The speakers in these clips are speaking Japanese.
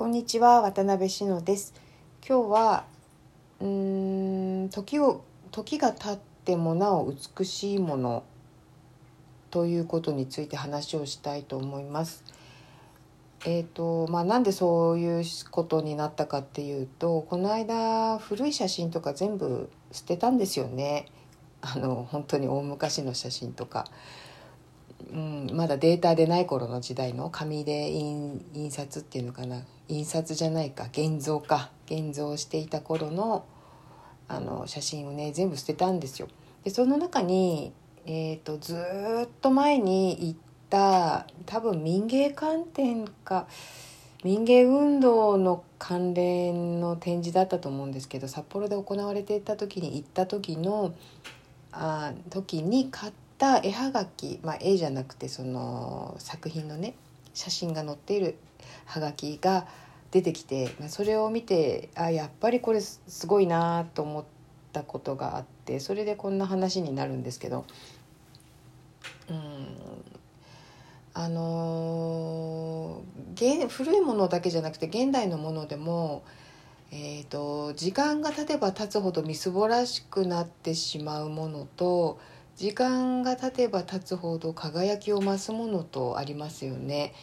こんにちは渡辺志乃です。今日はうん時を時が経ってもなお美しいものということについて話をしたいと思います。えーとまあ、なんでそういうことになったかっていうとこの間古い写真とか全部捨てたんですよね。あの本当に大昔の写真とか。うん、まだデータでない頃の時代の紙で印刷っていうのかな。印刷じゃないか。現像か。現像していた頃のあの写真をね全部捨てたんですよ。でその中に、えーと、ずっと前に行った多分民芸観点か民芸運動の関連の展示だったと思うんですけど札幌で行われていた時に行った時のあ時に買ったた絵はがき、まあ、絵じゃなくてその作品のね写真が載っているはがきが出てきてまあそれを見てあやっぱりこれすごいなと思ったことがあってそれでこんな話になるんですけどうんあのー、古いものだけじゃなくて現代のものでも、えーと時間が経てば経つほどみすぼらしくなってしまうものと時間が経てば経つほど輝きを増すものとありますよね。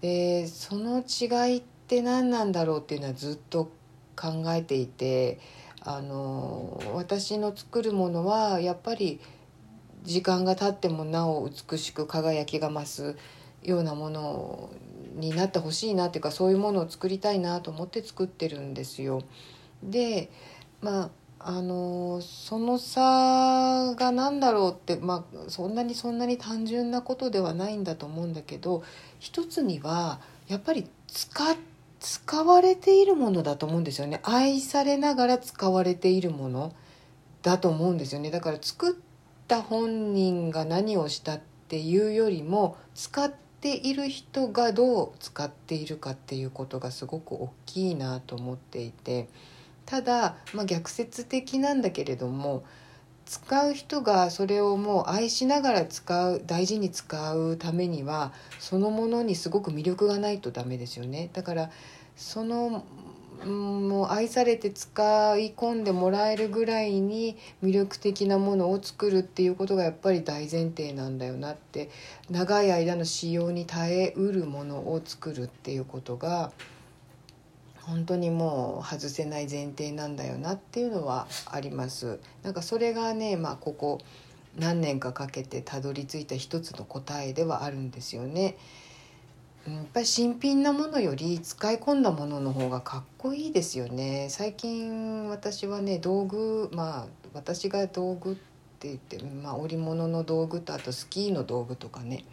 でその違いって何なんだろうっていうのはずっと考えていてあの私の作るものはやっぱり時間が経ってもなお美しく輝きが増すようなものになってほしいなっていうかそういうものを作りたいなと思って作ってるんですよ。でまああのその差が何だろうって、まあ、そんなにそんなに単純なことではないんだと思うんだけど一つにはやっぱり使使われているものだと思うんですよね愛されながら使われているものだと思うんですよねだから作った本人が何をしたっていうよりも使っている人がどう使っているかっていうことがすごく大きいなと思っていて。ただ、まあ、逆説的なんだけれども使う人がそれをもう愛しながら使う大事に使うためにはそのものにすごく魅力がないとダメですよね。だからそのもう愛されて使い込んでもらえるぐらいに魅力的なものを作るっていうことがやっぱり大前提なんだよなって長い間の使用に耐えうるものを作るっていうことが本当にもう外せない前提なんだよなっていうのはあります。なんかそれがねまあここ何年かかけてたどり着いた一つの答えではあるんですよね。やっぱり新品なものより使い込んだものの方がかっこいいですよね。最近私はね道具まあ私が道具って言って、まあ、織物の道具とあとスキーの道具とかね。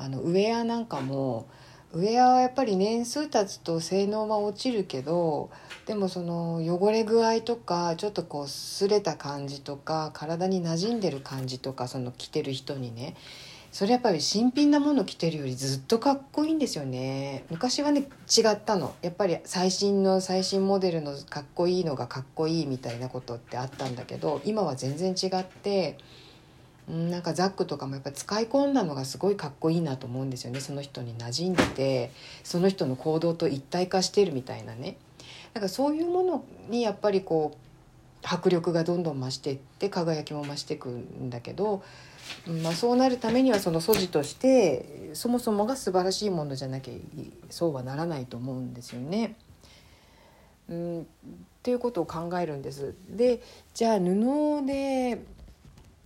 あのウェアなんかもウェアはやっぱり年数経つと性能は落ちるけどでもその汚れ具合とかちょっとこう擦れた感じとか体に馴染んでる感じとかその着てる人にねそれやっぱり新品なもの着てるよりずっとかっこいいんですよね。昔はね違ったの。やっぱり最新の最新モデルのかっこいいのがかっこいいみたいなことってあったんだけど今は全然違ってなんかザックとかもやっぱ使い込んだのがすごいかっこいいなと思うんですよねその人に馴染んでてその人の行動と一体化してるみたいなねだかそういうものにやっぱりこう迫力がどんどん増していって輝きも増していくんだけど、まあ、そうなるためにはその素地としてそもそもが素晴らしいものじゃなきゃそうはならないと思うんですよね。うん、っていうことを考えるんです。でじゃあ布で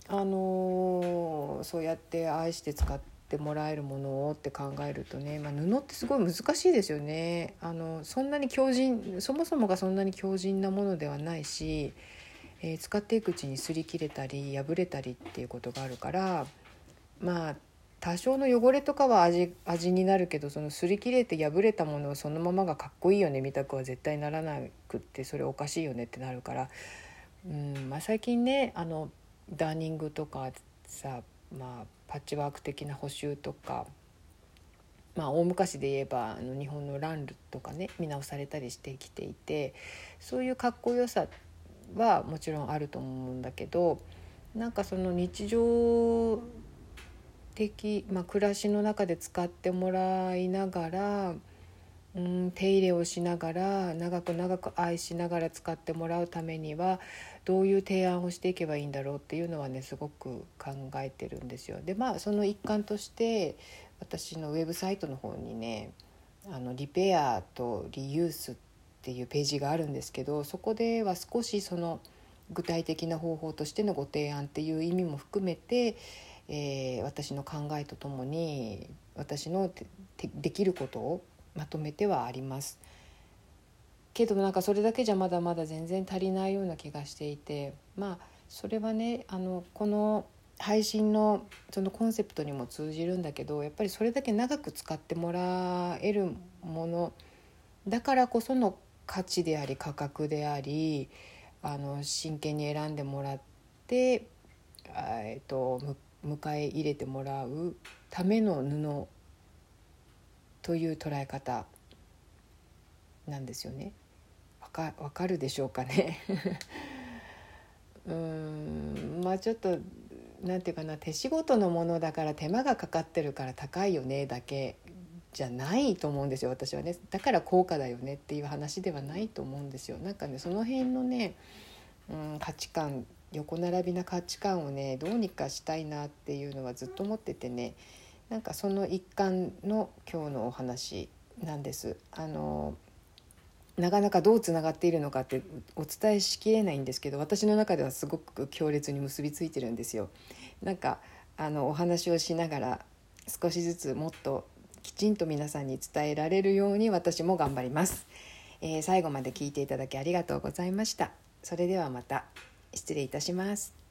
あのそうやって愛して使ってもらえるものをって考えるとね、まあ、布ってすごい難しいですよね。あのそんなに強靭そもそもがそんなに強靭なものではないし、えー、使っていくうちに擦り切れたり破れたりっていうことがあるからまあ多少の汚れとかは味味になるけどその擦り切れて破れたものをそのままがかっこいいよねみたくは絶対ならなくってそれおかしいよねってなるから、うんまあ、最近ねあのダーニングとかさ、まあ、パッチワーク的な補修とか、まあ、大昔で言えばあの日本のランルとかね見直されたりしてきていてそういうかっこよさはもちろんあると思うんだけどなんかその日常的、まあ、暮らしの中で使ってもらいながらうん手入れをしながら長く長く愛しながら使ってもらうためにはどういう提案をしていけばいいんだろうっていうのはねすごく考えてるんですよ。でまあその一環として私のウェブサイトの方にねあのリペアとリユースっていうページがあるんですけどそこでは少しその具体的な方法としてのご提案っていう意味も含めて、えー、私の考えとともに私のできることをまとめてはあります。けどなんかそれだけじゃまだまだ全然足りないような気がしていてまあそれはねあのこの配信のそのコンセプトにも通じるんだけどやっぱりそれだけ長く使ってもらえるものだからこその価値であり価格でありあの真剣に選んでもらって、えーと、迎え入れてもらうための布という捉え方なんですよね。わかわかるでしょうかね。うんまあちょっとなんていうかな手仕事のものだから手間がかかってるから高いよねだけじゃないと思うんですよ私はね。だから高価だよねっていう話ではないと思うんですよ。なんかねその辺のね、うん、価値観横並びな価値観をねどうにかしたいなっていうのはずっと思っててね。なんかその一環の今日のお話なんです。あのなかなかどうつながっているのかってお伝えしきれないんですけど私の中ではすごく強烈に結びついてるんですよ。なんかあのお話をしながら少しずつもっときちんと皆さんに伝えられるように私も頑張ります、えー、最後まで聞いていただきありがとうございましたそれではまた失礼いたします